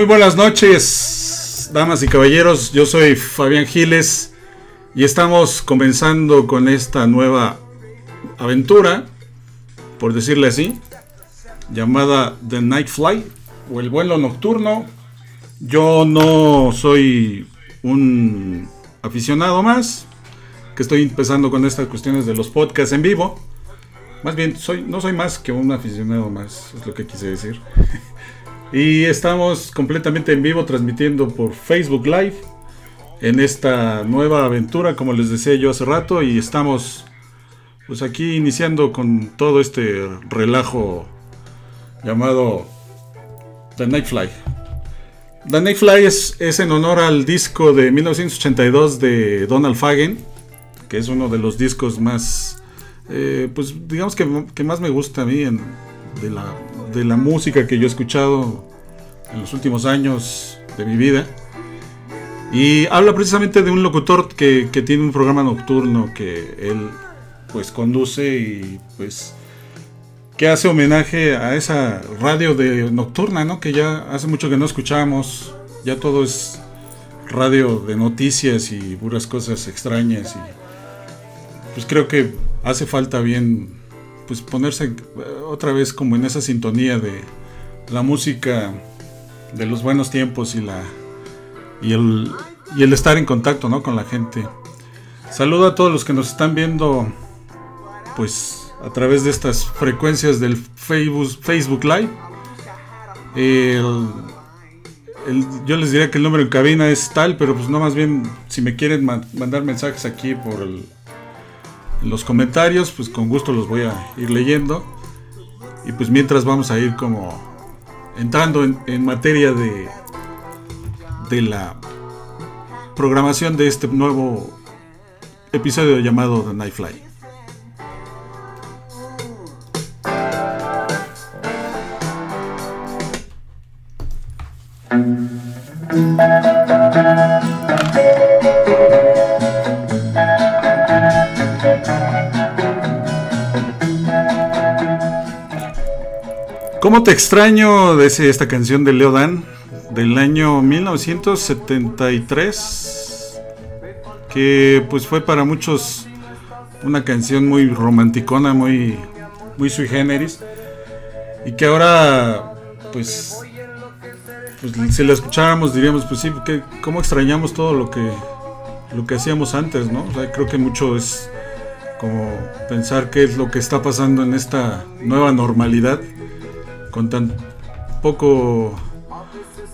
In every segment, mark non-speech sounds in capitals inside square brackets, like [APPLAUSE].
Muy buenas noches, damas y caballeros. Yo soy Fabián Giles y estamos comenzando con esta nueva aventura, por decirle así, llamada The Night Fly o el vuelo nocturno. Yo no soy un aficionado más, que estoy empezando con estas cuestiones de los podcasts en vivo. Más bien, soy, no soy más que un aficionado más, es lo que quise decir. [LAUGHS] y estamos completamente en vivo transmitiendo por Facebook Live en esta nueva aventura, como les decía yo hace rato, y estamos pues aquí iniciando con todo este relajo llamado The Nightfly. The Nightfly es, es en honor al disco de 1982 de Donald Fagen, que es uno de los discos más, eh, pues digamos que, que, más me gusta a mí en, de, la, de la música que yo he escuchado en los últimos años de mi vida. Y habla precisamente de un locutor que, que tiene un programa nocturno que él pues conduce y pues que hace homenaje a esa radio de nocturna, ¿no? Que ya hace mucho que no escuchamos, ya todo es radio de noticias y puras cosas extrañas y pues creo que hace falta bien pues ponerse otra vez como en esa sintonía de la música de los buenos tiempos y la y el, y el estar en contacto ¿no? con la gente. Saludo a todos los que nos están viendo pues a través de estas frecuencias del Facebook, Facebook Live. yo les diría que el número en cabina es tal, pero pues no más bien si me quieren mandar mensajes aquí por los comentarios, pues con gusto los voy a ir leyendo. Y pues mientras vamos a ir como entrando en, materia de, de la programación de este nuevo episodio llamado The Nightfly. ¿Cómo te extraño? de esta canción de Leo Dan del año 1973 que pues fue para muchos una canción muy romanticona, muy muy sui generis y que ahora pues pues si la escucháramos diríamos pues sí, que cómo extrañamos todo lo que lo que hacíamos antes, ¿no? O sea, creo que mucho es como pensar qué es lo que está pasando en esta nueva normalidad con tan poco,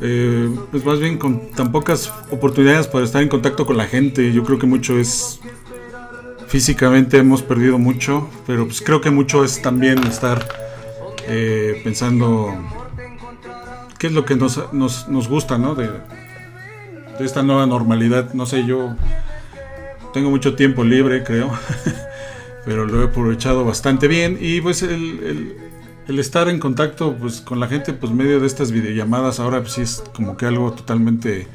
eh, pues más bien con tan pocas oportunidades para estar en contacto con la gente. Yo creo que mucho es físicamente hemos perdido mucho, pero pues creo que mucho es también estar eh, pensando qué es lo que nos, nos, nos gusta, ¿no? De, esta nueva normalidad. No sé, yo tengo mucho tiempo libre, creo, [LAUGHS] pero lo he aprovechado bastante bien y pues el el estar en contacto pues con la gente pues medio de estas videollamadas ahora pues sí es como que algo totalmente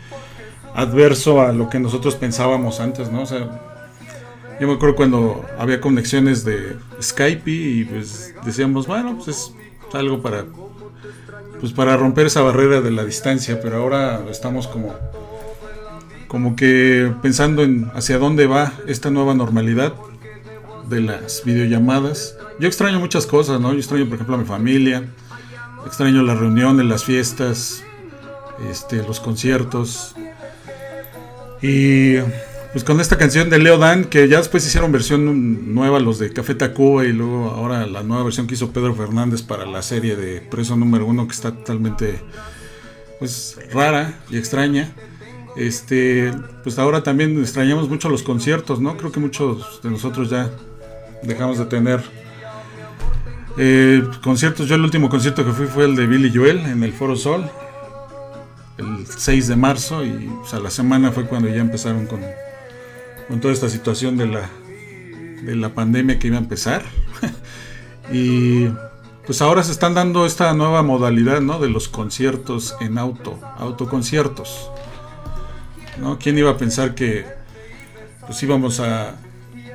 adverso a lo que nosotros pensábamos antes, ¿no? O sea, yo me acuerdo cuando había conexiones de Skype y pues decíamos, bueno, pues es algo para pues para romper esa barrera de la distancia, pero ahora estamos como como que pensando en hacia dónde va esta nueva normalidad de las videollamadas. Yo extraño muchas cosas, ¿no? Yo extraño, por ejemplo, a mi familia, extraño las reuniones, las fiestas, este, los conciertos. Y pues con esta canción de Leo Dan, que ya después hicieron versión nueva los de Café Tacuba y luego ahora la nueva versión que hizo Pedro Fernández para la serie de Preso número uno, que está totalmente pues rara y extraña. Este, pues ahora también extrañamos mucho los conciertos, ¿no? Creo que muchos de nosotros ya dejamos de tener eh, conciertos. Yo el último concierto que fui fue el de Billy Joel en el Foro Sol, el 6 de marzo, y a la semana fue cuando ya empezaron con, con toda esta situación de la, de la pandemia que iba a empezar. [LAUGHS] y pues ahora se están dando esta nueva modalidad ¿no? de los conciertos en auto, autoconciertos. ¿no? ¿Quién iba a pensar que pues íbamos a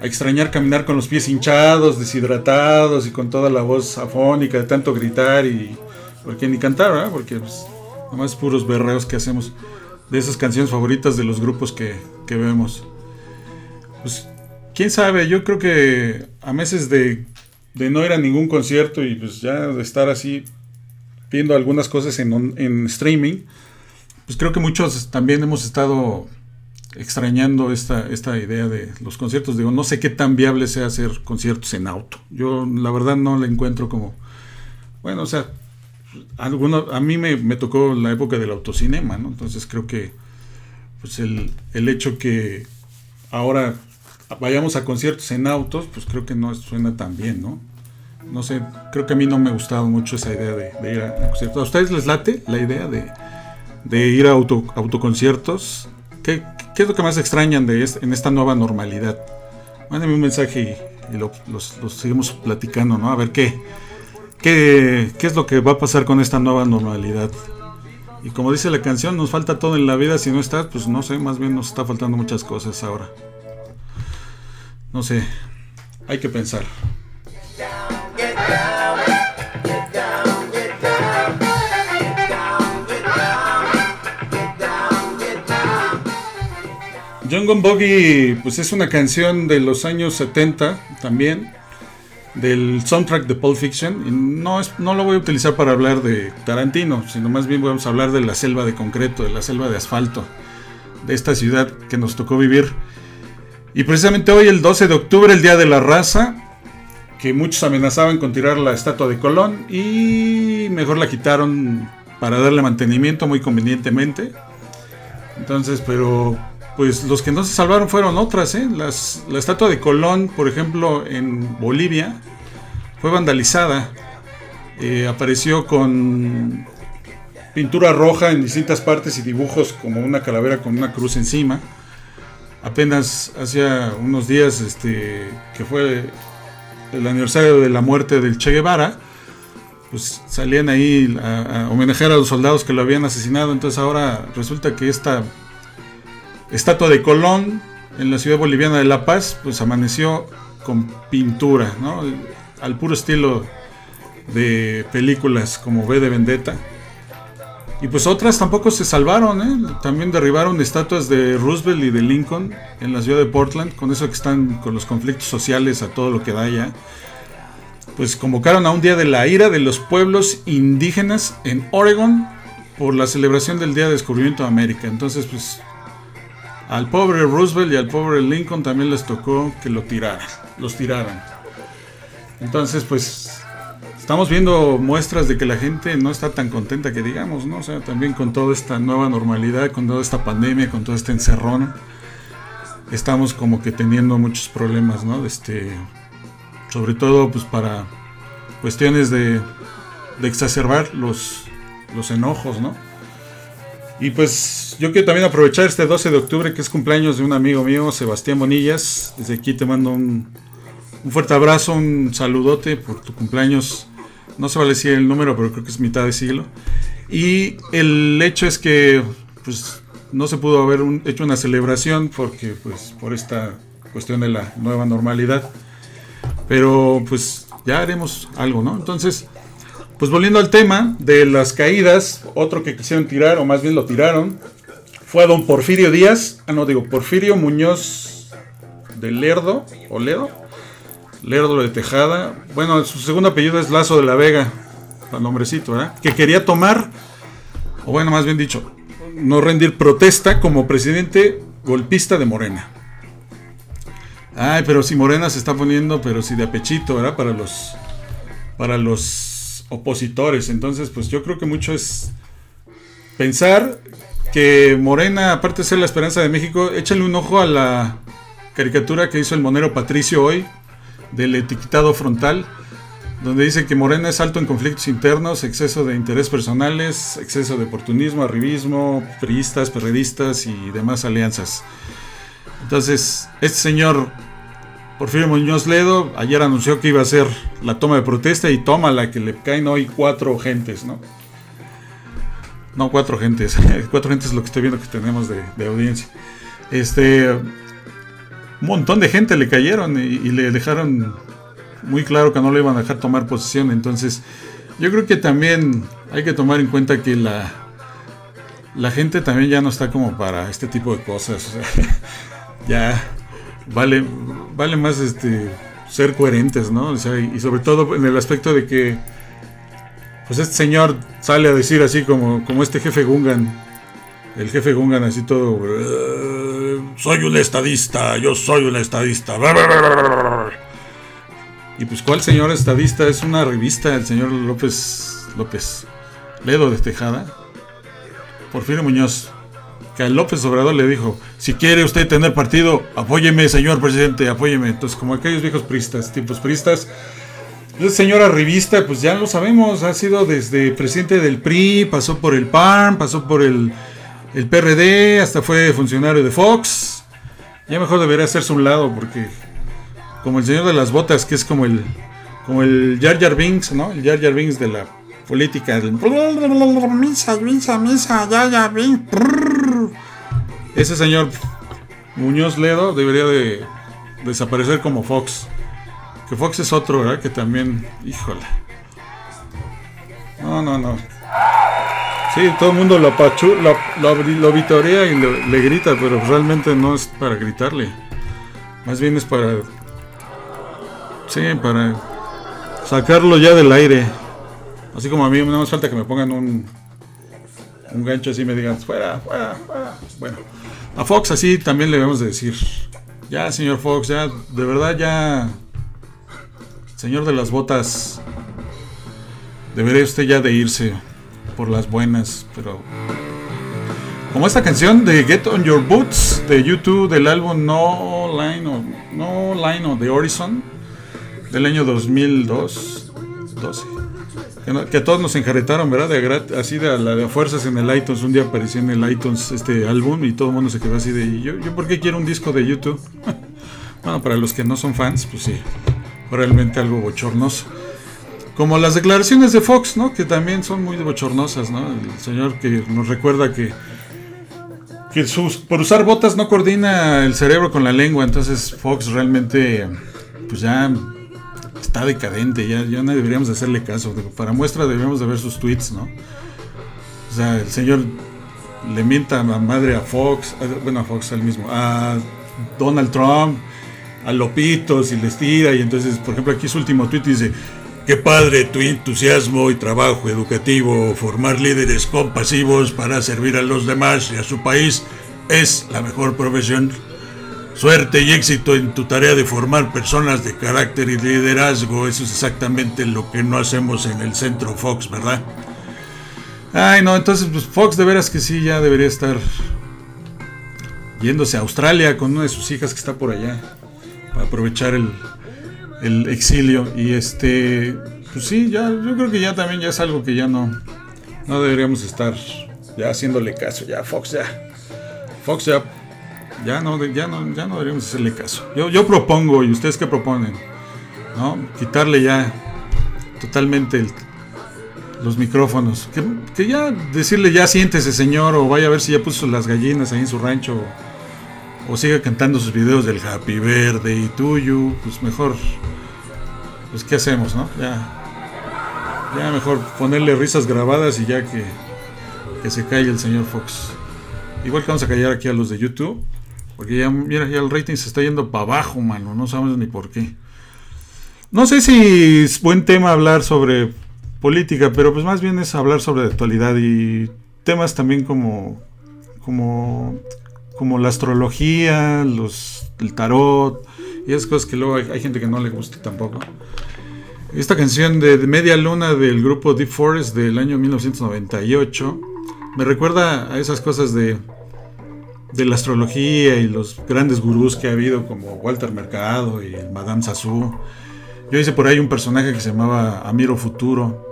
a extrañar caminar con los pies hinchados, deshidratados y con toda la voz afónica de tanto gritar y porque ni cantar, ¿verdad? Porque pues, Nomás puros berreos que hacemos de esas canciones favoritas de los grupos que, que vemos. Pues, quién sabe, yo creo que a meses de, de, no ir a ningún concierto y pues ya de estar así viendo algunas cosas en, en streaming, pues creo que muchos también hemos estado extrañando esta, esta idea de los conciertos. Digo, no sé qué tan viable sea hacer conciertos en auto. Yo la verdad no la encuentro como... Bueno, o sea, a mí me, me, tocó la época del autocinema, ¿no? Entonces creo que pues el, el, hecho que ahora vayamos a conciertos en autos, pues creo que no suena tan bien, ¿no? No sé, creo que a mí no me ha gustado mucho esa idea de, de ir a, conciertos. ¿A ustedes les late la idea de, de ir a auto, autoconciertos? ¿Qué, ¿Qué es lo que más extrañan de en esta nueva normalidad? Mándenme un mensaje y, lo, los, los, seguimos platicando, ¿no? A ver qué, qué, qué es lo que va a pasar con esta nueva normalidad. Y como dice la canción, nos falta todo en la vida. Si no estás, pues no sé, más bien nos está faltando muchas cosas ahora. No sé, hay que pensar. John Gun Boggy, pues es una canción de los años 70 también, del soundtrack de Pulp Fiction. Y no, es, no lo voy a utilizar para hablar de Tarantino, sino más bien vamos a hablar de la selva de concreto, de la selva de asfalto, de esta ciudad que nos tocó vivir. Y precisamente hoy, el 12 de octubre, el Día de la Raza, que muchos amenazaban con tirar la estatua de Colón y mejor la quitaron para darle mantenimiento muy convenientemente. Entonces, pero pues los que no se salvaron fueron otras. ¿eh? Las, la estatua de Colón, por ejemplo, en Bolivia, fue vandalizada. Eh, apareció con pintura roja en distintas partes y dibujos como una calavera con una cruz encima. Apenas hacía unos días este, que fue el aniversario de la muerte del Che Guevara, pues salían ahí a, a homenajear a los soldados que lo habían asesinado. Entonces ahora resulta que esta estatua de Colón en la ciudad boliviana de La Paz, pues amaneció con pintura, ¿no? Al puro estilo de películas como V de Vendetta. Y pues otras tampoco se salvaron, ¿eh? También derribaron estatuas de Roosevelt y de Lincoln en la ciudad de Portland, con eso que están con los conflictos sociales a todo lo que da ya. Pues convocaron a un día de la ira de los pueblos indígenas en Oregon por la celebración del Día de Descubrimiento de América. Entonces, pues al pobre Roosevelt y al pobre Lincoln también les tocó que lo tiraran, los tiraran. Entonces, pues estamos viendo muestras de que la gente no está tan contenta que digamos, ¿no? O sea, también con toda esta nueva normalidad, con toda esta pandemia, con todo este encerrón, estamos como que teniendo muchos problemas, ¿no? Este, sobre todo, pues para cuestiones de, de exacerbar los, los enojos, ¿no? Y pues yo quiero también aprovechar este 12 de octubre, que es cumpleaños de un amigo mío, Sebastián Bonillas. Desde aquí te mando un, fuerte abrazo, un saludote por tu cumpleaños. No se vale decir el número, pero creo que es mitad de siglo. Y el hecho es que pues no se pudo haber un, hecho una celebración porque pues por esta cuestión de la nueva normalidad. Pero pues ya haremos algo, ¿no? Entonces, pues volviendo al tema de las caídas, otro que quisieron tirar, o más bien lo tiraron, fue a don Porfirio Díaz, ah no digo, Porfirio Muñoz de Lerdo, o Ledo, Lerdo de Tejada, bueno, su segundo apellido es Lazo de la Vega, el nombrecito, ¿verdad? Que quería tomar, o bueno, más bien dicho, no rendir protesta como presidente golpista de Morena. Ay, pero si Morena se está poniendo, pero si de apechito, ¿verdad? Para los, para los opositores. Entonces, pues yo creo que mucho es pensar que Morena, aparte de ser la esperanza de México, échale un ojo a la caricatura que hizo el monero Patricio hoy, del etiquetado frontal, donde dice que Morena es alto en conflictos internos, exceso de interés personales, exceso de oportunismo, arribismo, priistas, perredistas y demás alianzas. Entonces, este señor Porfirio Muñoz Ledo ayer anunció que iba a hacer la toma de protesta y toma la que le caen hoy cuatro gentes, ¿no? No, cuatro gentes. [LAUGHS] cuatro gentes es lo que estoy viendo que tenemos de, audiencia. Este. Un montón de gente le cayeron y, le dejaron muy claro que no le iban a dejar tomar posesión. Entonces, yo creo que también hay que tomar en cuenta que la, la gente también ya no está como para este tipo de cosas. [LAUGHS] ya vale, vale más este ser coherentes, ¿no? y, sobre todo en el aspecto de que pues este señor sale a decir así como, como este jefe Gungan, el jefe Gungan así todo, soy un estadista, yo soy un estadista. Y pues cuál señor estadista es una revista, el señor López López Ledo de Tejada, Porfirio Muñoz, que a López Obrador le dijo, si quiere usted tener partido, apóyeme, señor presidente, apóyeme. Entonces, como aquellos viejos pristas, tipos pristas, el señor revista, pues ya lo sabemos, ha sido desde presidente del PRI, pasó por el PAN, pasó por el, el PRD, hasta fue funcionario de Fox. Ya mejor debería hacerse un lado, porque como el señor de las botas, que es como el, como el Jar Jar Binks, ¿no? El Jar Jar Binks de la política. Misa, misa, misa, ya, ya, Ese señor Muñoz Ledo debería de desaparecer como Fox. Que Fox es otro, ¿verdad? Que también, híjole. No, no, no. Sí, todo el mundo lo, apachu, lo, vitorea y le grita, pero realmente no es para gritarle. Más bien es para... Sí, para sacarlo ya del aire. Así como a mí no más falta que me pongan un, un gancho así me digan, fuera, fuera, fuera. Bueno, a Fox así también le debemos de decir, ya señor Fox, ya, de verdad ya, señor de las botas, debería usted ya de irse por las buenas, pero... Como esta canción de Get On Your Boots de YouTube del álbum No Line o No Line of the Horizon del año 2002 12 que, a todos nos enjaretaron, ¿verdad? De así de la de fuerzas en el iTunes. Un día apareció en el iTunes este álbum y todo el mundo se quedó así de. ¿Yo, yo por qué quiero un disco de YouTube? [LAUGHS] bueno, para los que no son fans, pues sí, realmente algo bochornoso. Como las declaraciones de Fox, ¿no? Que también son muy bochornosas, ¿no? El señor que nos recuerda que que por usar botas no coordina el cerebro con la lengua, entonces Fox realmente pues ya está decadente, ya, ya no deberíamos hacerle caso. Para muestra deberíamos de ver sus tweets, ¿no? O sea, el señor le mienta a madre a Fox, bueno, a Fox al mismo, a Donald Trump, a Lopitos y les tira. Y entonces, por ejemplo, aquí su último tweet dice: Qué padre tu entusiasmo y trabajo educativo, formar líderes compasivos para servir a los demás y a su país es la mejor profesión Suerte y éxito en tu tarea de formar personas de carácter y liderazgo. Eso es exactamente lo que no hacemos en el centro Fox, ¿verdad? Ay, no, entonces pues Fox de veras que sí, ya debería estar yéndose a Australia con una de sus hijas que está por allá. Para aprovechar el, el exilio. Y este, pues sí, ya, yo creo que ya también ya es algo que ya no, no deberíamos estar ya haciéndole caso. Ya, Fox ya. Fox ya ya no, ya no, ya no deberíamos hacerle caso. Yo, yo propongo, ¿y ustedes qué proponen? ¿No? Quitarle ya totalmente los micrófonos. Que, ya decirle ya siéntese señor o vaya a ver si ya puso las gallinas ahí en su rancho o, siga cantando sus videos del Happy Verde y tuyo, pues mejor, pues qué hacemos, ¿no? Ya, ya mejor ponerle risas grabadas y ya que, que se calle el señor Fox. Igual que vamos a callar aquí a los de YouTube. Porque ya, mira, ya el rating se está yendo para abajo, mano. No sabemos ni por qué. No sé si es buen tema hablar sobre política, pero pues más bien es hablar sobre actualidad y temas también como como como la astrología, los el tarot y esas cosas que luego hay, gente que no le gusta tampoco. Esta canción de, Media Luna del grupo Deep Forest del año 1998 me recuerda a esas cosas de de la astrología y los grandes gurús que ha habido como Walter Mercado y Madame Sassou. Yo hice por ahí un personaje que se llamaba Amiro Futuro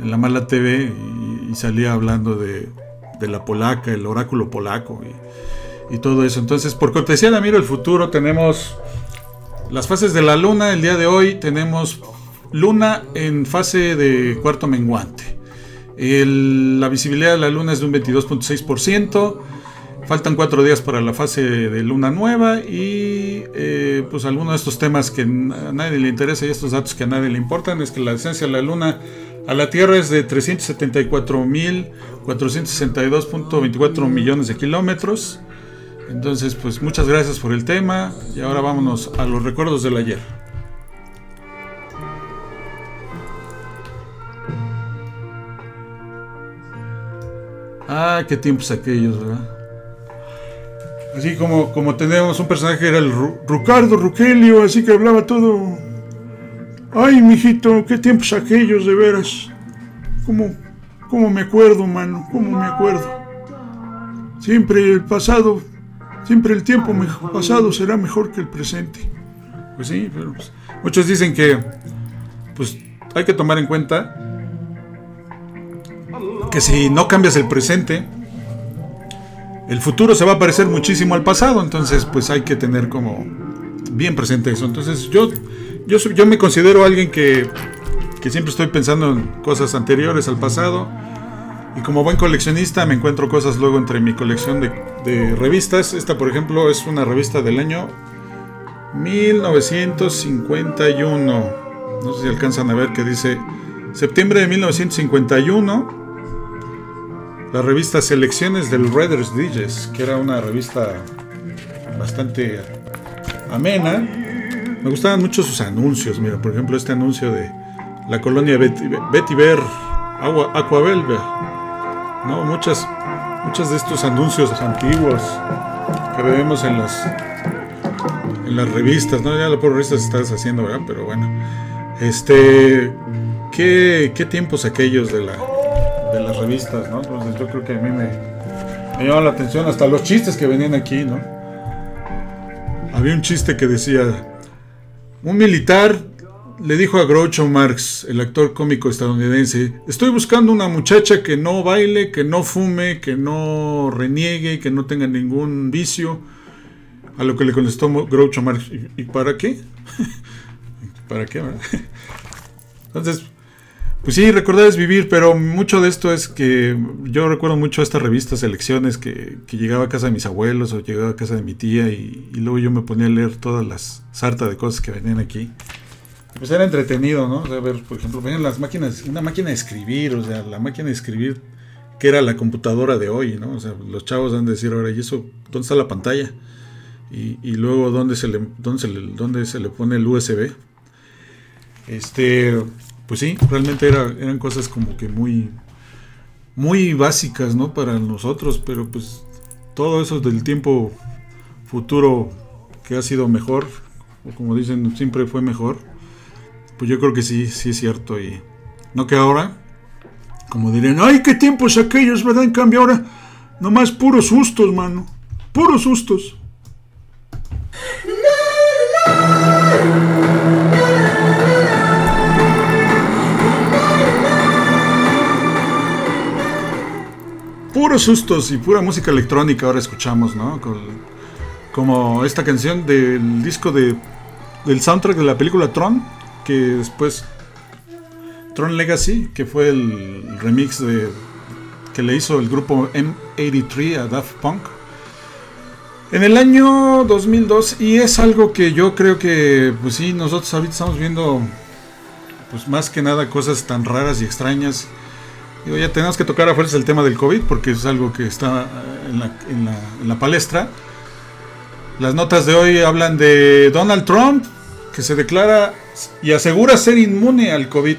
en la mala TV y, salía hablando de, la polaca, el oráculo polaco y, todo eso. Entonces, por cortesía de Amiro el Futuro, tenemos las fases de la luna. El día de hoy tenemos luna en fase de cuarto menguante. la visibilidad de la luna es de un 22.6%. Faltan cuatro días para la fase de luna nueva y eh, pues algunos de estos temas que a nadie le interesa y estos datos que a nadie le importan es que la esencia de la luna a la Tierra es de 374.462.24 millones de kilómetros. Entonces, pues muchas gracias por el tema y ahora vámonos a los recuerdos del ayer. Ah, qué tiempos aquellos, ¿verdad? Así como, como tenemos un personaje que era el Ricardo Rugelio, así que hablaba todo. Ay, mijito, qué tiempos aquellos, de veras. ¿Cómo, cómo me acuerdo, mano? ¿Cómo me acuerdo? Siempre el pasado, siempre el tiempo pasado será mejor que el presente. Pues sí, pero pues, muchos dicen que pues hay que tomar en cuenta que si no cambias el presente, el futuro se va a parecer muchísimo al pasado, entonces pues hay que tener como bien presente eso. Entonces yo, yo, yo me considero alguien que, que siempre estoy pensando en cosas anteriores al pasado. Y como buen coleccionista me encuentro cosas luego entre mi colección de, de, revistas. Esta, por ejemplo, es una revista del año 1951. No sé si alcanzan a ver que dice septiembre de 1951 la revista Selecciones del Reader's Digest, que era una revista bastante amena. Me gustaban mucho sus anuncios. Mira, por ejemplo, este anuncio de la colonia Betty, Ver, Agua. ¿no? Muchas, muchas de estos anuncios antiguos que vemos en las, en las revistas. ¿no? Ya por revistas estás haciendo, ¿verdad? Pero bueno. Este. ¿Qué, qué tiempos aquellos de la las revistas, ¿no? Entonces yo creo que a mí me, llama la atención hasta los chistes que venían aquí, ¿no? Había un chiste que decía, un militar le dijo a Groucho Marx, el actor cómico estadounidense, estoy buscando una muchacha que no baile, que no fume, que no reniegue, que no tenga ningún vicio. A lo que le contestó Groucho Marx, ¿y, para qué? [LAUGHS] ¿Para qué? [LAUGHS] Entonces, pues sí, recordar es vivir, pero mucho de esto es que yo recuerdo mucho estas revistas, elecciones, que, llegaba a casa de mis abuelos o llegaba a casa de mi tía y, luego yo me ponía a leer todas las sartas de cosas que venían aquí. Pues era entretenido, ¿no? O sea, ver, por ejemplo, venían las máquinas, una máquina de escribir, o sea, la máquina de escribir que era la computadora de hoy, ¿no? O sea, los chavos van a decir ahora, ¿y eso dónde está la pantalla? Y, y luego, ¿dónde se, le, dónde, se le, ¿dónde se le pone el USB? Este pues sí, realmente eran cosas como que muy, muy básicas, ¿no? Para nosotros, pero pues todo eso del tiempo futuro que ha sido mejor, o como dicen, siempre fue mejor, pues yo creo que sí, sí es cierto. Y no que ahora, como dirían, ay, qué tiempos aquellos, ¿verdad? En cambio ahora, nomás puros sustos, mano, puros sustos. Puros sustos y pura música electrónica ahora escuchamos, ¿no? como esta canción del disco de, del soundtrack de la película Tron, que después Tron Legacy, que fue el remix de que le hizo el grupo M83 a Daft Punk. En el año 2002 y es algo que yo creo que pues sí, nosotros ahorita estamos viendo pues más que nada cosas tan raras y extrañas ya tenemos que tocar a fuerza el tema del COVID porque es algo que está en la, en la, palestra. Las notas de hoy hablan de Donald Trump, que se declara y asegura ser inmune al COVID.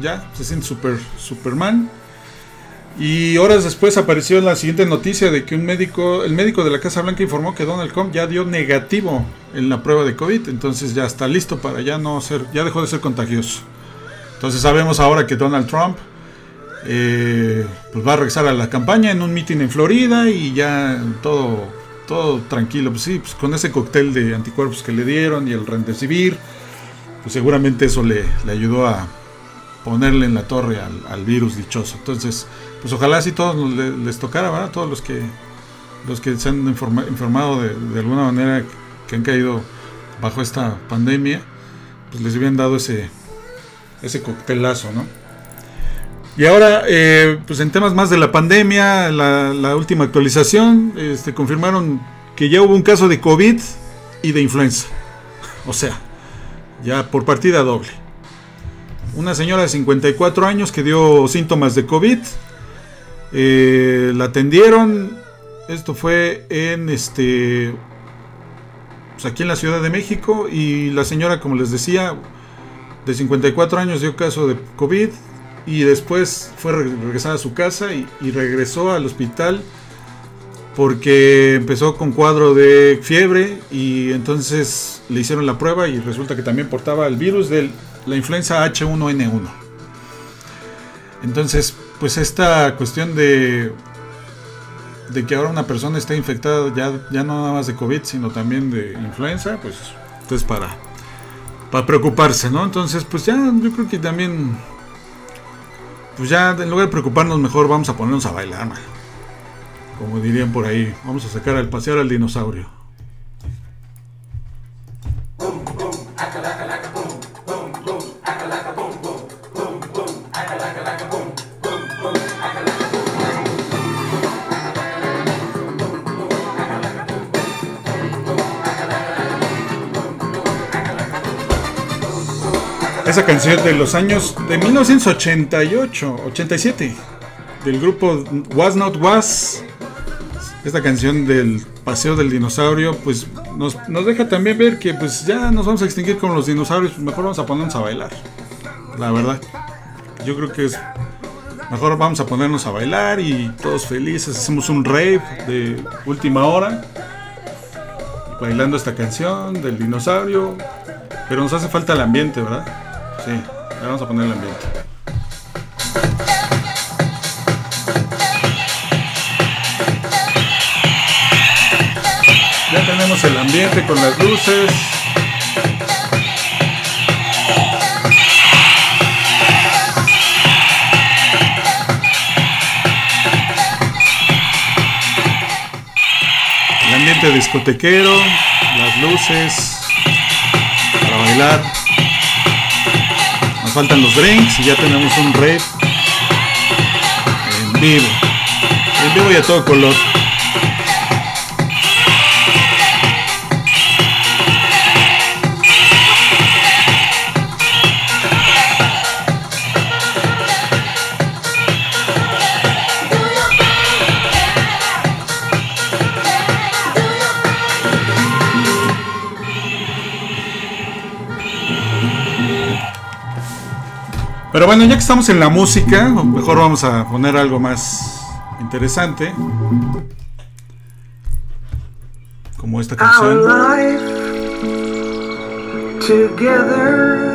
Ya, se siente super, Superman. Y horas después apareció la siguiente noticia de que un médico, el médico de la Casa Blanca informó que Donald Trump ya dio negativo en la prueba de COVID, entonces ya está listo para ya no ser, ya dejó de ser contagioso. Entonces sabemos ahora que Donald Trump eh, pues va a regresar a la campaña en un mitin en Florida y ya todo, todo tranquilo. Pues sí, pues con ese cóctel de anticuerpos que le dieron y el rendecibir, pues seguramente eso le, ayudó a ponerle en la torre al, virus dichoso. Entonces, pues ojalá si todos les, tocara, ¿verdad? Todos los que los que se han informado de, de, alguna manera que han caído bajo esta pandemia, pues les habían dado ese, ese coctelazo, ¿no? Y ahora, eh, pues en temas más de la pandemia, la, última actualización, este, confirmaron que ya hubo un caso de COVID y de influenza. [LAUGHS] O sea, ya por partida doble. una señora de 54 años que dio síntomas de COVID. Eh, la atendieron. Esto fue en este. Pues aquí en la Ciudad de México. Y la señora, como les decía, de 54 años dio caso de COVID. Y después fue regresada a su casa y, regresó al hospital porque empezó con cuadro de fiebre y entonces le hicieron la prueba y resulta que también portaba el virus de la influenza H1N1. Entonces, pues esta cuestión de de que ahora una persona está infectada ya, ya no nada más de COVID, sino también de influenza, pues entonces para para preocuparse, ¿no? Entonces, pues ya yo creo que también pues ya en lugar de preocuparnos mejor vamos a ponernos a bailar, como dirían por ahí. Vamos a sacar al pasear al dinosaurio. Esa canción de los años de 1988, 87, del grupo Was Not Was, esta canción del paseo del dinosaurio, pues nos, deja también ver que pues ya nos vamos a extinguir con los dinosaurios, pues mejor vamos a ponernos a bailar. La verdad. Yo creo que es mejor vamos a ponernos a bailar y todos felices, hacemos un rave de última hora bailando esta canción del dinosaurio, pero nos hace falta el ambiente, ¿verdad? Sí, vamos a poner el ambiente. Ya tenemos el ambiente con las luces. El ambiente discotequero, las luces para bailar. Faltan los drinks y ya tenemos un rave en vivo. En vivo y a todo color. Pero bueno, ya que estamos en la música, mejor vamos a poner algo más interesante. Como esta canción. Together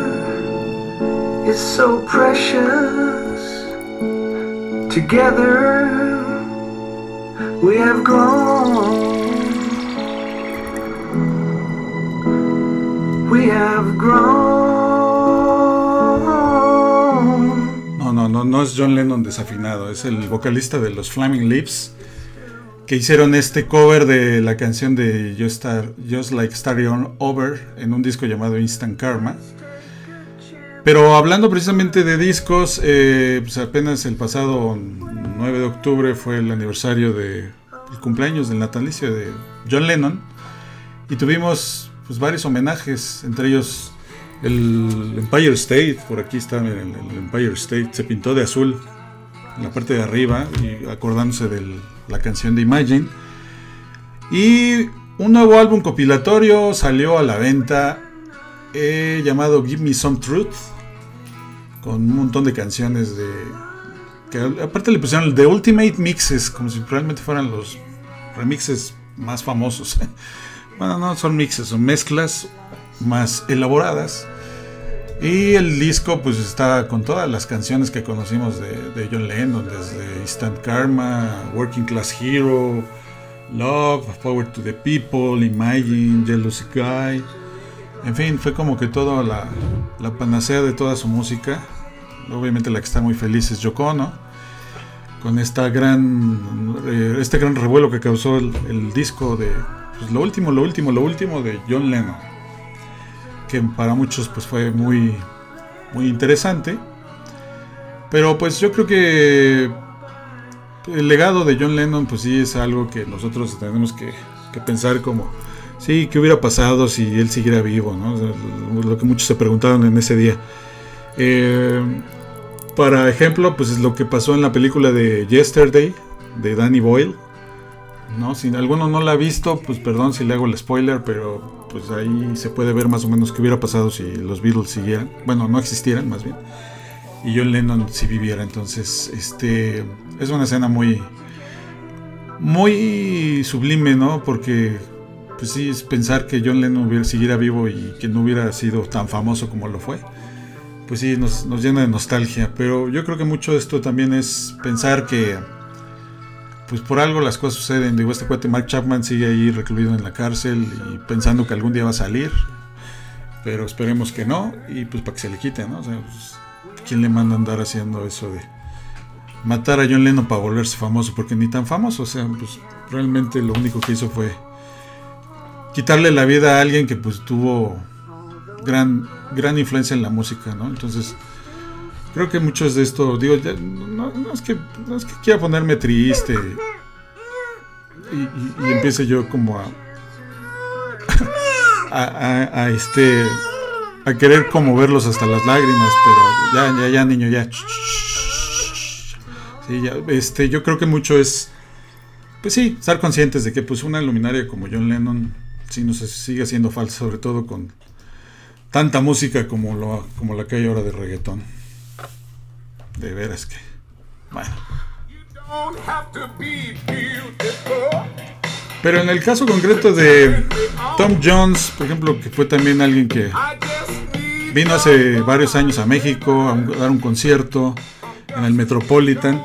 is so precious. Together we have grown. We have grown. No, no, es John Lennon desafinado, es el vocalista de los Flaming Lips que hicieron este cover de la canción de Just, Like Starting Over en un disco llamado Instant Karma. Pero hablando precisamente de discos, eh, pues apenas el pasado 9 de octubre fue el aniversario del cumpleaños del natalicio de John Lennon y tuvimos pues varios homenajes, entre ellos el Empire State, por aquí está, el Empire State se pintó de azul en la parte de arriba, y acordándose de la canción de Imagine. Y un nuevo álbum compilatorio salió a la venta eh, llamado Give Me Some Truth, con un montón de canciones de. que aparte le pusieron The Ultimate Mixes, como si realmente fueran los remixes más famosos. [LAUGHS] bueno, no son mixes, son mezclas más elaboradas. Y el disco pues está con todas las canciones que conocimos de, John Lennon, desde Instant Karma, Working Class Hero, Love, Power to the People, Imagine, Jealous Guy. En fin, fue como que toda la, panacea de toda su música. Obviamente la que está muy feliz es Yoko Ono, con esta gran, eh, este gran revuelo que causó el, disco de pues, lo último, lo último, lo último de John Lennon que para muchos pues fue muy, muy interesante. Pero pues yo creo que el legado de John Lennon pues sí es algo que nosotros tenemos que, pensar como, sí, ¿qué hubiera pasado si él siguiera vivo? ¿no? Lo que muchos se preguntaron en ese día. Eh, para ejemplo, pues es lo que pasó en la película de Yesterday, de Danny Boyle. ¿no? Si alguno no la ha visto, pues perdón si le hago el spoiler, pero pues ahí se puede ver más o menos qué hubiera pasado si los Beatles siguieran, bueno, no existieran más bien, y John Lennon si viviera. Entonces, este es una escena muy, muy sublime, ¿no? Porque pues sí, es pensar que John Lennon hubiera, siguiera vivo y que no hubiera sido tan famoso como lo fue. Pues sí, nos, nos llena de nostalgia. Pero yo creo que mucho de esto también es pensar que pues por algo las cosas suceden. Digo, este cuate Mark Chapman sigue ahí recluido en la cárcel y pensando que algún día va a salir. Pero esperemos que no. Y pues para que se le quite, ¿no? O sea, pues, ¿quién le manda a andar haciendo eso de matar a John Lennon para volverse famoso? Porque ni tan famoso. O sea, pues realmente lo único que hizo fue quitarle la vida a alguien que pues tuvo gran, gran influencia en la música, ¿no? Entonces Creo que muchos de esto, digo, no, es que, no es que quiera ponerme triste y, y, empiece yo como [LAUGHS] a, a, este a querer como verlos hasta las lágrimas, pero ya, ya, ya, niño, ya. Ya, este, yo creo que mucho es, pues sí, estar conscientes de que pues una luminaria como John Lennon sí nos sigue siendo falsa, sobre todo con tanta música como, lo, como la que hay ahora de reggaetón. De veras que. Bueno. Pero en el caso concreto de Tom Jones, por ejemplo, que fue también alguien que vino hace varios años a México a, dar un concierto en el Metropolitan.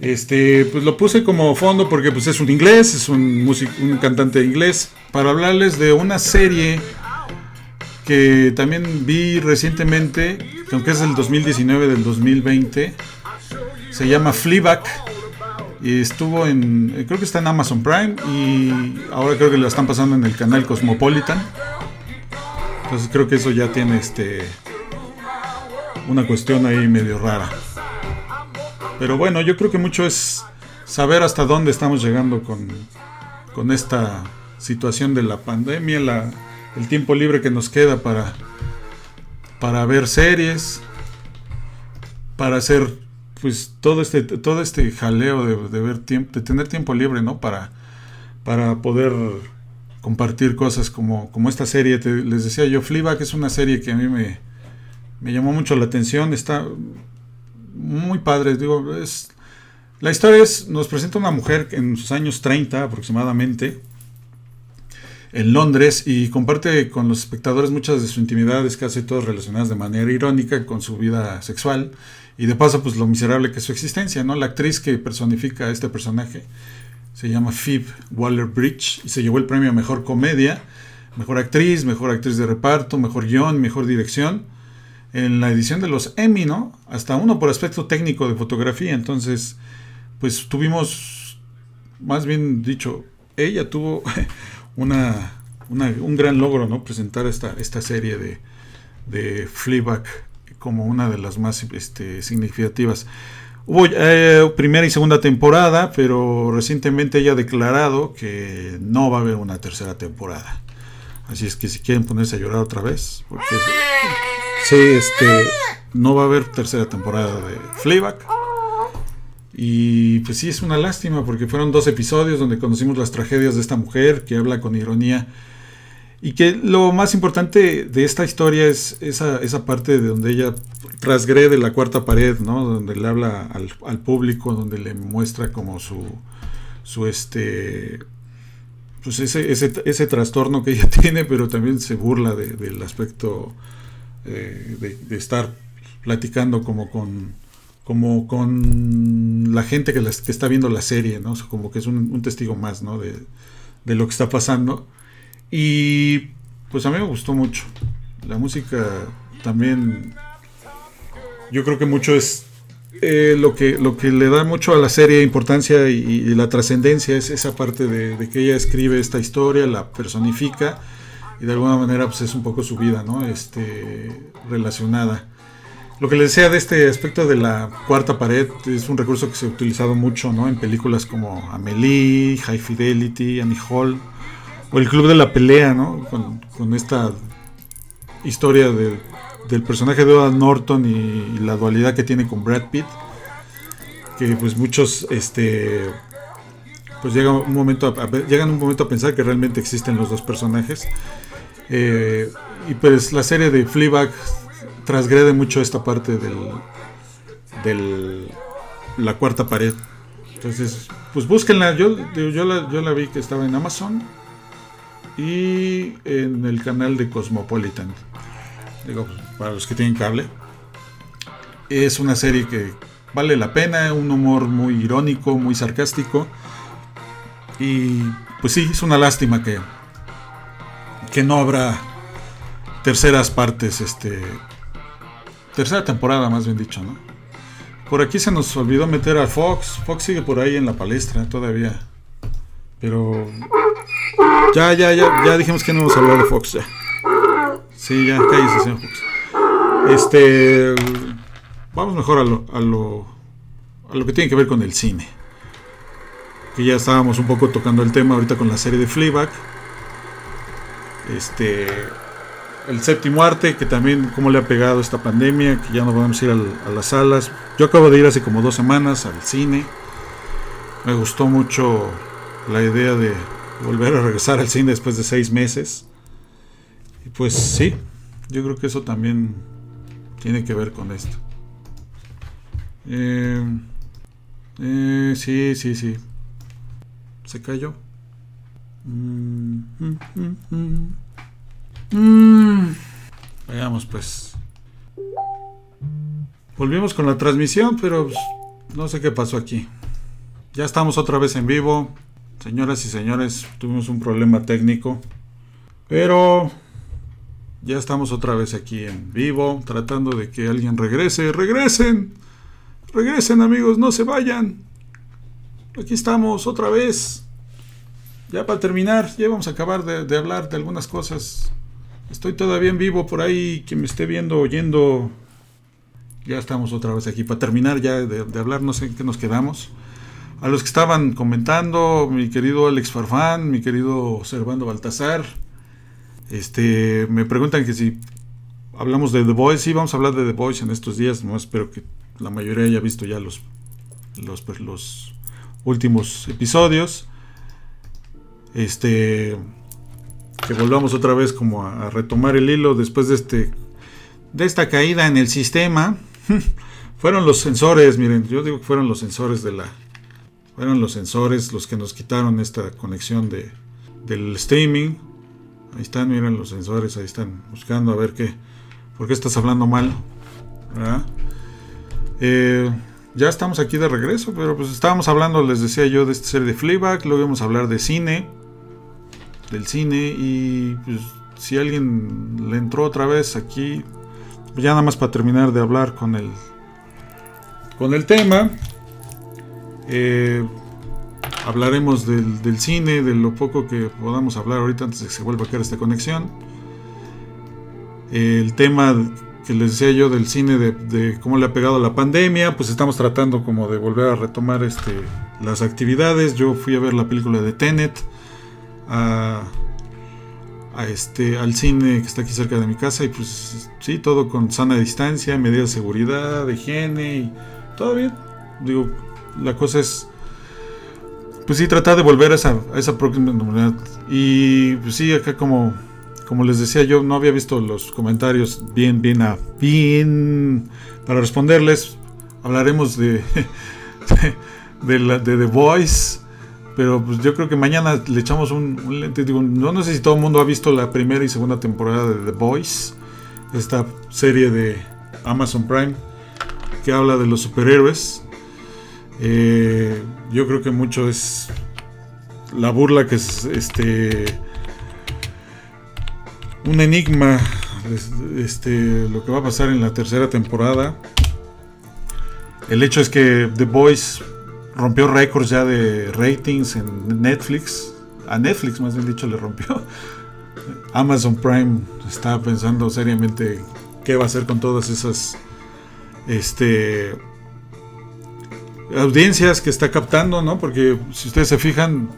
Este, pues lo puse como fondo porque pues es un inglés, es un, un cantante inglés, para hablarles de una serie que también vi recientemente, aunque es del 2019, del 2020, se llama Fleabag y estuvo en, creo que está en Amazon Prime y ahora creo que la están pasando en el canal Cosmopolitan. Entonces creo que eso ya tiene este una cuestión ahí medio rara. Pero bueno, yo creo que mucho es saber hasta dónde estamos llegando con, con esta situación de la pandemia, la, el tiempo libre que nos queda para, para ver series, para hacer pues todo este, todo este jaleo de, ver tiempo, de tener tiempo libre, ¿no? Para, para poder compartir cosas como, como esta serie. les decía yo, Fleabag es una serie que a mí me, me llamó mucho la atención. Está muy padre. Digo, es, la historia es, nos presenta una mujer en sus años 30 aproximadamente, en Londres y comparte con los espectadores muchas de sus intimidades, casi todas relacionadas de manera irónica con su vida sexual y de paso pues lo miserable que es su existencia, ¿no? La actriz que personifica a este personaje se llama Phoebe Waller-Bridge y se llevó el premio a Mejor Comedia, Mejor Actriz, Mejor Actriz de Reparto, Mejor Guión, Mejor Dirección en la edición de los Emmy, ¿no? Hasta uno por aspecto técnico de fotografía, entonces pues tuvimos, más bien dicho, ella tuvo [LAUGHS] una, un gran logro, ¿no? Presentar esta, esta serie de, de Fleabag como una de las más este, significativas. Hubo eh, primera y segunda temporada, pero recientemente ella ha declarado que no va a haber una tercera temporada. Así es que si quieren ponerse a llorar otra vez, porque sí, este, no va a haber tercera temporada de Fleabag. Y pues sí, es una lástima porque fueron dos episodios donde conocimos las tragedias de esta mujer que habla con ironía. Y que lo más importante de esta historia es esa, esa parte de donde ella trasgrede la cuarta pared, ¿no? Donde le habla al, público, donde le muestra como su, su este, pues ese, ese, ese, trastorno que ella [LAUGHS] tiene, pero también se burla del aspecto eh, de, estar platicando como con, como con la gente que, que está viendo la serie, ¿no? como que es un, testigo más, ¿no? De, lo que está pasando. Y pues a mí me gustó mucho. La música también, yo creo que mucho es eh, lo, que, lo que le da mucho a la serie importancia y, la trascendencia es esa parte de, de, que ella escribe esta historia, la personifica y de alguna manera pues es un poco su vida, ¿no? Este, relacionada. Lo que les decía de este aspecto de la cuarta pared es un recurso que se ha utilizado mucho ¿no? en películas como Amelie, High Fidelity, Annie Hall o El Club de la Pelea, ¿no? con, esta historia de del personaje de Edward Norton y, la dualidad que tiene con Brad Pitt. Que pues muchos este pues llega un momento a, llegan un momento a pensar que realmente existen los dos personajes. Eh, y pues la serie de Fleabag transgrede mucho esta parte del, del la cuarta pared. Entonces, pues búsquenla. Yo, yo, la, yo la vi que estaba en Amazon y en el canal de Cosmopolitan. Digo, para los que tienen cable. Es una serie que vale la pena, un humor muy irónico, muy sarcástico. Y pues sí, es una lástima que, que no habrá terceras partes, este, tercera temporada más bien dicho, ¿no? Por aquí se nos olvidó meter a Fox. Fox sigue por ahí en la palestra todavía. Pero ya, ya, ya, ya dijimos que no vamos a hablar de Fox ya. Sí, ya, cállese, señor Fox. Este, vamos mejor a lo, a lo, a lo que tiene que ver con el cine. Que ya estábamos un poco tocando el tema ahorita con la serie de Fleabag. Este, el séptimo arte, que también cómo le ha pegado esta pandemia, que ya no podemos ir a las salas. Yo acabo de ir hace como dos semanas al cine. Me gustó mucho la idea de volver a regresar al cine después de seis meses. Y pues sí, yo creo que eso también tiene que ver con esto. Eh, eh, sí, sí, sí. Se cayó. Mm, mm, mm, Mm, veamos pues. Volvimos con la transmisión, pero pues, no sé qué pasó aquí. Ya estamos otra vez en vivo. Señoras y señores, tuvimos un problema técnico. Pero ya estamos otra vez aquí en vivo, tratando de que alguien regrese. ¡Regresen! ¡Regresen amigos! ¡No se vayan! Aquí estamos otra vez. Ya para terminar, ya vamos a acabar de hablar de algunas cosas Estoy todavía en vivo por ahí, quien me esté viendo, oyendo. Ya estamos otra vez aquí para terminar ya de, hablar, no sé en qué nos quedamos. A los que estaban comentando, mi querido Alex Farfán, mi querido Servando Baltasar, este, me preguntan que si hablamos de The Voice, sí, vamos a hablar de The Voice en estos días, no espero que la mayoría haya visto ya los, los, pues, los últimos episodios. Este, que volvamos otra vez como a, retomar el hilo después de este de esta caída en el sistema. [LAUGHS] Fueron los sensores miren yo digo que fueron los sensores de la fueron los sensores los que nos quitaron esta conexión de del streaming. Ahí están miren los sensores ahí están buscando a ver qué por qué estás hablando mal eh, ya estamos aquí de regreso pero pues estábamos hablando les decía yo de esta serie de Fleabag luego íbamos a hablar de cine del cine y pues, si alguien le entró otra vez aquí, ya nada más para terminar de hablar con el, con el tema, eh, hablaremos del, cine, de lo poco que podamos hablar ahorita antes de que se vuelva a caer esta conexión. El tema que les decía yo del cine, de, cómo le ha pegado la pandemia, pues estamos tratando como de volver a retomar este, las actividades. Yo fui a ver la película de Tenet a, este, al cine que está aquí cerca de mi casa y pues sí, todo con sana distancia, medidas de seguridad, de higiene y todo bien. Digo, la cosa es, pues sí, tratar de volver a esa, a esa próxima normalidad. Y pues sí, acá como, como les decía yo, no había visto los comentarios bien, bien, a, bien, para responderles, hablaremos de, [LAUGHS] de, la, de The Voice pero pues yo creo que mañana le echamos un, no, no sé si todo el mundo ha visto la primera y segunda temporada de The Boys, esta serie de Amazon Prime que habla de los superhéroes. Eh, yo creo que mucho es la burla que es este un enigma este lo que va a pasar en la tercera temporada. El hecho es que The Boys rompió récords ya de ratings en Netflix. A Netflix, más bien dicho, le rompió. [LAUGHS] Amazon Prime está pensando seriamente qué va a hacer con todas esas este, audiencias que está captando, ¿no? Porque si ustedes se fijan,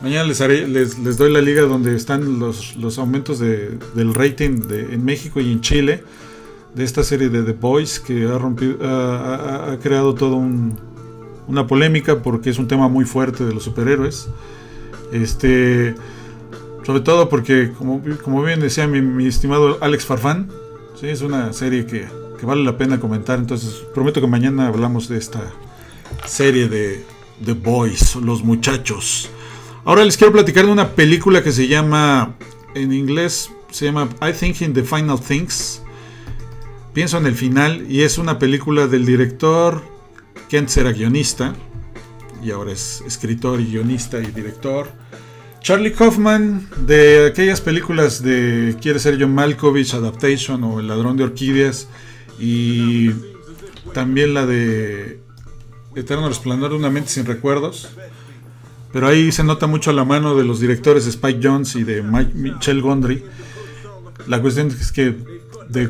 mañana les, haré, les, doy la liga donde están los, aumentos de, del rating de, en México y en Chile. de esta serie de The Boys que ha, rompido, ha, creado toda una polémica porque es un tema muy fuerte de los superhéroes. Este, sobre todo porque, como, como bien decía mi, estimado Alex Farfán, ¿sí? es una serie que, que, vale la pena comentar. Entonces, prometo que mañana hablamos de esta serie de The Boys, los muchachos. Ahora les quiero platicar de una película que se llama, en inglés, se llama I Think in the Final Things. Pienso en el final y es una película del director que antes era guionista y ahora es escritor y guionista y director. Charlie Kaufman de aquellas películas de Quiere ser John Malkovich, Adaptation o El ladrón de orquídeas y también la de Eterno Resplandor de una mente sin recuerdos. Pero ahí se nota mucho la mano de los directores Spike Jones y de Mike, Michel Gondry. La cuestión es que de,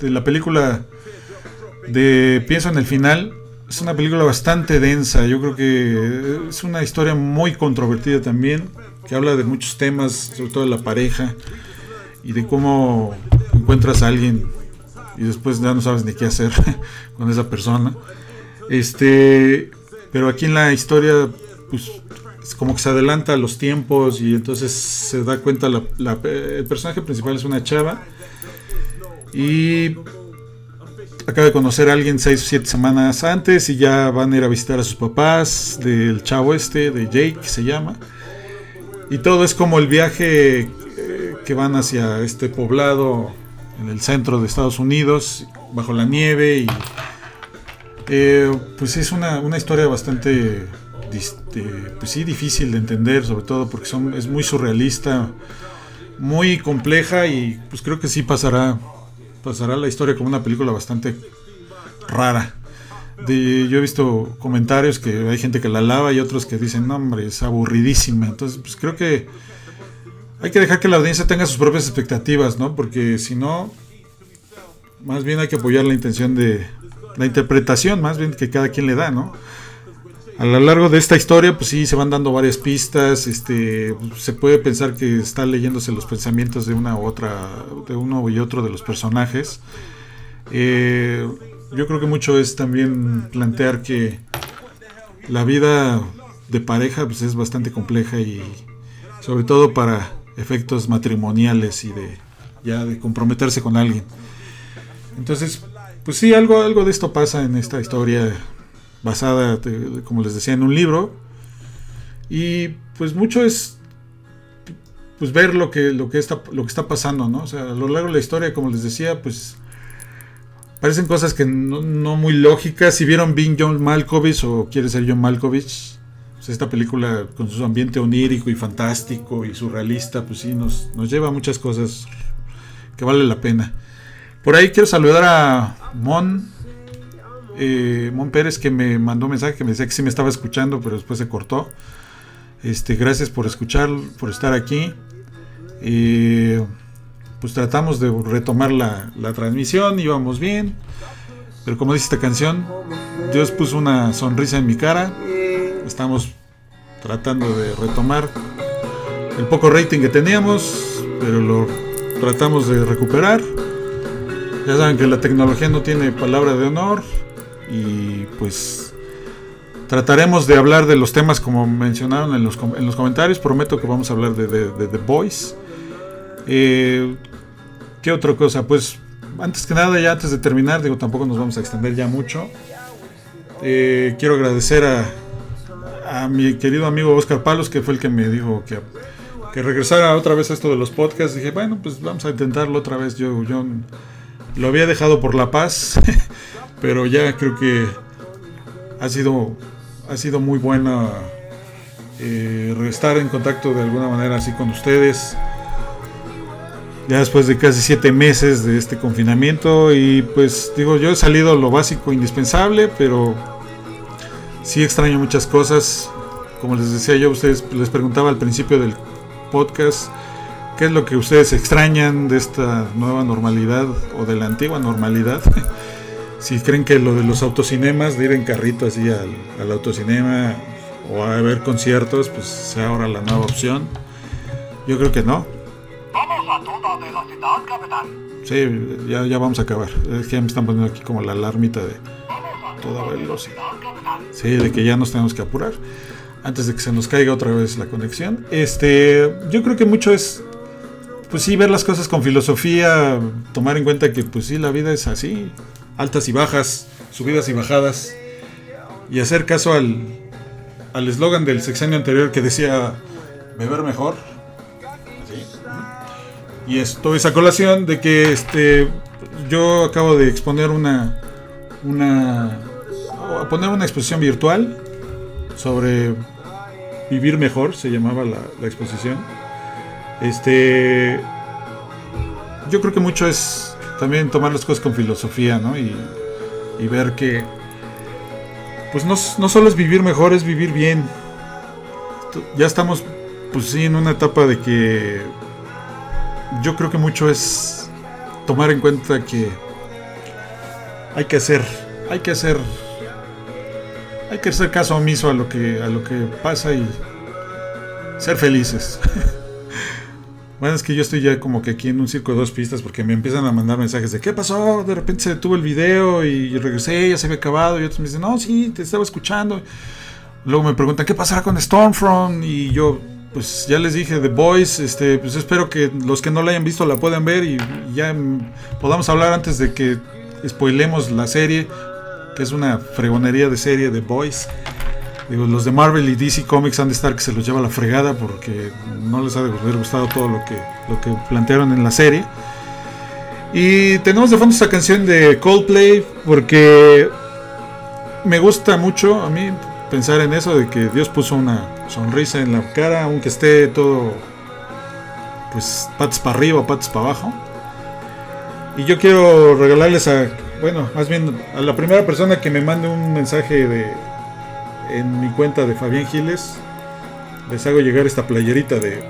de, la película de Pienso en el final, es una película bastante densa. Yo creo que es una historia muy controvertida también, que habla de muchos temas, sobre todo de la pareja y de cómo encuentras a alguien y después ya no sabes ni qué hacer [LAUGHS] con esa persona. Este, pero aquí en la historia, pues es como que se adelanta los tiempos y entonces se da cuenta, el personaje principal es una chava y acaba de conocer a alguien seis o siete semanas antes y ya van a ir a visitar a sus papás del chavo este, de Jake se llama. Y todo es como el viaje eh, que van hacia este poblado en el centro de Estados Unidos, bajo la nieve y eh, pues es una, historia bastante pues sí, difícil de entender, sobre todo porque son, es muy surrealista, muy compleja y pues creo que sí pasará, pasará la historia como una película bastante rara. De, yo he visto comentarios que hay gente que la alaba y otros que dicen, no hombre, es aburridísima. Entonces, pues creo que hay que dejar que la audiencia tenga sus propias expectativas, ¿no? Porque si no, más bien hay que apoyar la intención de, la interpretación más bien que cada quien le da, ¿no? A lo largo de esta historia, pues sí, se van dando varias pistas, este, se puede pensar que está leyéndose los pensamientos de una u otra, de uno y otro de los personajes. Eh, yo creo que mucho es también plantear que la vida de pareja pues es bastante compleja y sobre todo para efectos matrimoniales y de ya de comprometerse con alguien. Entonces, pues sí, algo, algo de esto pasa en esta historia basada, como les decía, en un libro. Y pues mucho es pues ver lo que, lo que, está, lo que está pasando, ¿no? O sea, a lo largo de la historia, como les decía, pues parecen cosas que no, muy lógicas. Si vieron Being John Malkovich o Quiere ser John Malkovich, pues esta película con su ambiente onírico y fantástico y surrealista, pues sí, nos, nos lleva a muchas cosas que vale la pena. Por ahí quiero saludar a Mon, eh, Mon Pérez que me mandó un mensaje que me decía que sí me estaba escuchando, pero después se cortó. Este, gracias por escuchar, por estar aquí. Pues tratamos de retomar la, la transmisión, íbamos bien. Pero como dice esta canción, Dios puso una sonrisa en mi cara. Estamos tratando de retomar el poco rating que teníamos, pero lo tratamos de recuperar. Ya saben que la tecnología no tiene palabra de honor y pues trataremos de hablar de los temas como mencionaron en los, en los comentarios. Prometo que vamos a hablar de, The Voice. Eh, ¿Qué otra cosa? Pues antes que nada, ya antes de terminar, digo, tampoco nos vamos a extender ya mucho. Eh, quiero agradecer a, a mi querido amigo Oscar Palos, que fue el que me dijo que, que regresara otra vez a esto de los podcasts. Dije, bueno, pues vamos a intentarlo otra vez. Yo, yo lo había dejado por la paz, [LAUGHS] pero ya creo que ha sido, ha sido muy buena eh, estar en contacto de alguna manera así con ustedes. Ya después de casi siete meses de este confinamiento y pues digo, yo he salido lo básico indispensable, pero sí extraño muchas cosas. Como les decía yo, ustedes les preguntaba al principio del podcast ¿Qué es lo que ustedes extrañan de esta nueva normalidad o de la antigua normalidad? [LAUGHS] si creen que lo de los autocinemas, de ir en carrito así al, autocinema o a ver conciertos, pues sea ahora la nueva opción. Yo creo que no. Sí, ya, ya vamos a acabar. Es que ya me están poniendo aquí como la alarmita de toda velocidad. Sí, de que ya nos tenemos que apurar antes de que se nos caiga otra vez la conexión. Este, yo creo que mucho es pues sí ver las cosas con filosofía, tomar en cuenta que pues sí la vida es así, altas y bajas, subidas y bajadas y hacer caso al al eslogan del sexenio anterior que decía beber mejor. Y esto es a colación de que este yo acabo de exponer una una poner una exposición virtual sobre vivir mejor se llamaba la, exposición este yo creo que mucho es también tomar las cosas con filosofía ¿no? y, y ver que pues no, no, solo es vivir mejor es vivir bien ya estamos pues sí en una etapa de que yo creo que mucho es tomar en cuenta que hay que hacer hay que hacer hay que hacer caso omiso a lo que a lo que pasa y ser felices. [LAUGHS] bueno, es que yo estoy ya como que aquí en un circo de dos pistas porque me empiezan a mandar mensajes de ¿qué pasó? De repente se detuvo el video y regresé, ya se había acabado y otros me dicen, "No, sí, te estaba escuchando." Luego me preguntan, "¿Qué pasará con Stormfront?" y yo pues ya les dije The Boys, este, pues espero que los que no la hayan visto la puedan ver y ya podamos hablar antes de que spoilemos la serie que es una fregonería de serie de Boys. Digo, los de Marvel y DC Comics han de estar que se los lleva la fregada porque no les ha de haber gustado todo lo que, lo que plantearon en la serie. Y tenemos de fondo esta canción de Coldplay porque me gusta mucho a mí pensar en eso de que Dios puso una sonrisa en la cara, aunque esté todo pues patas para arriba o patas para abajo. Y yo quiero regalarles a bueno, más bien a la primera persona que me mande un mensaje de en mi cuenta de Fabián Giles, les hago llegar esta playerita de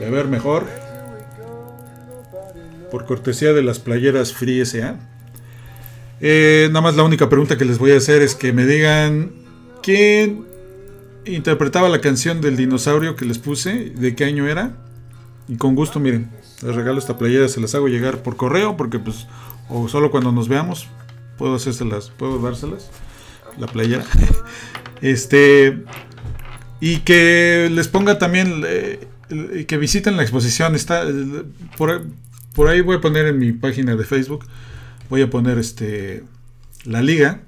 beber mejor por cortesía de las playeras Free SA. Eh, nada más la única pregunta que les voy a hacer es que me digan quién interpretaba la canción del dinosaurio que les puse, de qué año era. Y con gusto, miren, les regalo esta playera, se las hago llegar por correo porque pues o solo cuando nos veamos, puedo hacérselas, puedo dárselas, la playera. [LAUGHS] este, y que les ponga también, eh, que visiten la exposición, está, por, por, ahí voy a poner en mi página de Facebook, voy a poner este, la liga,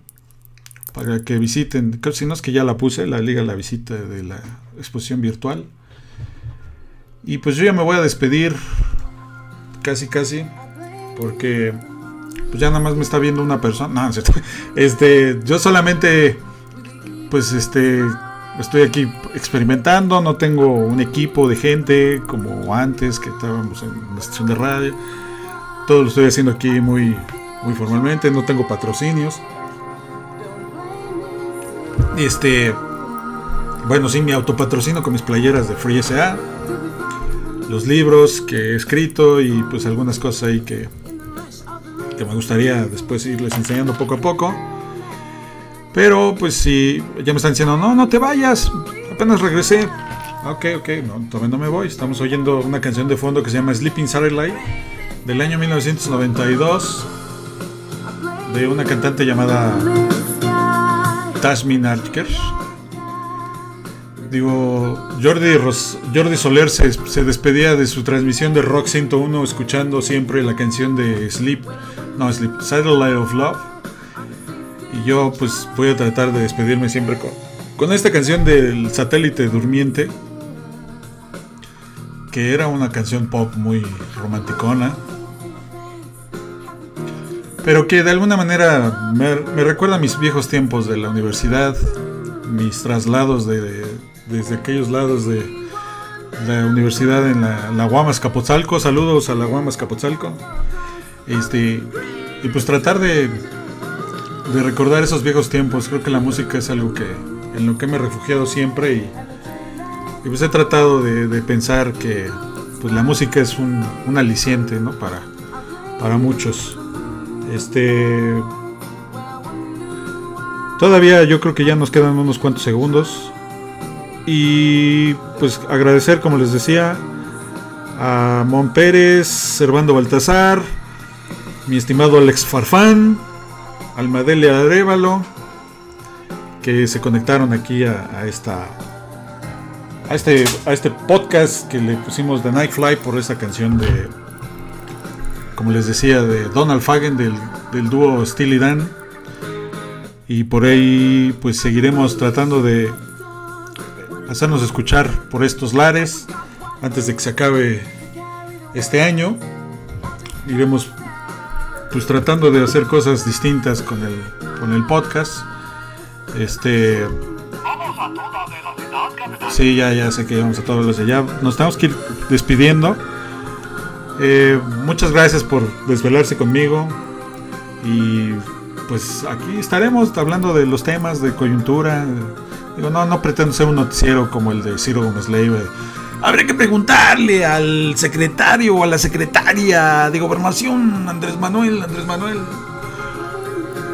para que visiten, si no es que ya la puse, la liga, la visita de la exposición virtual. Y pues yo ya me voy a despedir, casi casi, porque pues ya nada más me está viendo una persona. No, [LAUGHS] este, yo solamente, pues este, estoy aquí experimentando, no tengo un equipo de gente como antes que estábamos en una estación de radio. Todo lo estoy haciendo aquí muy, muy formalmente, no tengo patrocinios. Este, bueno, sí, mi autopatrocino con mis playeras de Free SA, los libros que he escrito y pues algunas cosas ahí que, que me gustaría después irles enseñando poco a poco. Pero pues si ya me están diciendo, no, no te vayas, apenas regresé. Ok, ok, no, todavía no me voy. Estamos oyendo una canción de fondo que se llama Sleeping Satellite del año 1992 de una cantante llamada Tasmin Archer. Digo, Jordi, Jordi Soler se, se, despedía de su transmisión de Rock 101 escuchando siempre la canción de Sleep no, Sleep, Satellite of Love. Y yo pues voy a tratar de despedirme siempre con, con esta canción del satélite durmiente. Que era una canción pop muy romanticona. Pero que de alguna manera me, recuerda a mis viejos tiempos de la universidad. Mis traslados de, desde aquellos lados de la universidad en la, la Guamas Capotzalco. Saludos a la Guamas Capotzalco. Este, y pues tratar de, de recordar esos viejos tiempos. Creo que la música es algo que en lo que me he refugiado siempre y, pues he tratado de, pensar que pues la música es un, un aliciente, ¿no? Para, para muchos. Este. Todavía yo creo que ya nos quedan unos cuantos segundos. Y pues agradecer, como les decía, a Mon Pérez, Servando Baltasar, mi estimado Alex Farfán, Almadelia Arevalo, que se conectaron aquí a, esta a este, a este podcast que le pusimos de Nightfly por esa canción de, como les decía, de Donald Fagen del, del dúo Steely Dan. Y por ahí pues seguiremos tratando de hacernos escuchar por estos lares antes de que se acabe este año. Iremos pues tratando de hacer cosas distintas con el, con el podcast. Este. Sí, ya, ya sé que vamos a todos los Ya nos tenemos que ir despidiendo. Eh, muchas gracias por desvelarse conmigo. Y pues aquí estaremos hablando de los temas de coyuntura. Digo, no, no pretendo ser un noticiero como el de Ciro Gómez Leiva Habría que preguntarle al secretario o a la secretaria de gobernación, Andrés Manuel, Andrés Manuel.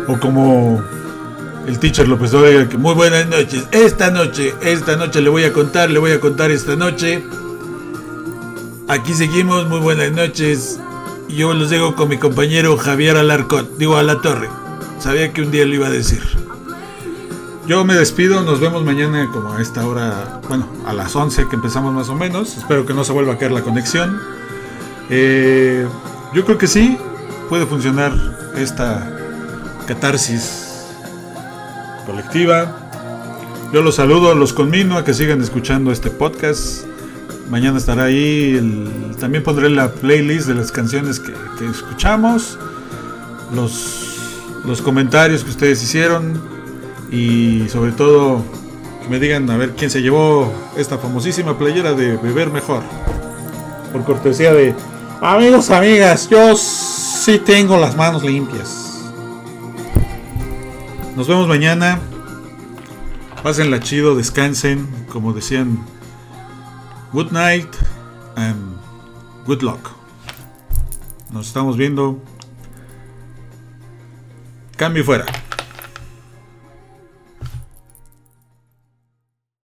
O como el teacher López Obrador, que muy buenas noches. Esta noche, esta noche le voy a contar, le voy a contar esta noche. Aquí seguimos, muy buenas noches. Yo los dejo con mi compañero Javier Alarcón, digo a la torre. Sabía que un día lo iba a decir. Yo me despido, nos vemos mañana como a esta hora, bueno, a las 11 que empezamos más o menos. Espero que no se vuelva a caer la conexión. Eh, yo creo que sí, puede funcionar esta catarsis colectiva. Yo los saludo, los conmino a que sigan escuchando este podcast. Mañana estará ahí, también pondré la playlist de las canciones que, que escuchamos, los, los comentarios que ustedes hicieron, y sobre todo que me digan a ver quién se llevó esta famosísima playera de beber mejor. Por cortesía de amigos, amigas, yo sí tengo las manos limpias. Nos vemos mañana. Pásenla chido, descansen, como decían. Good night and good luck. Nos estamos viendo. Cambio fuera.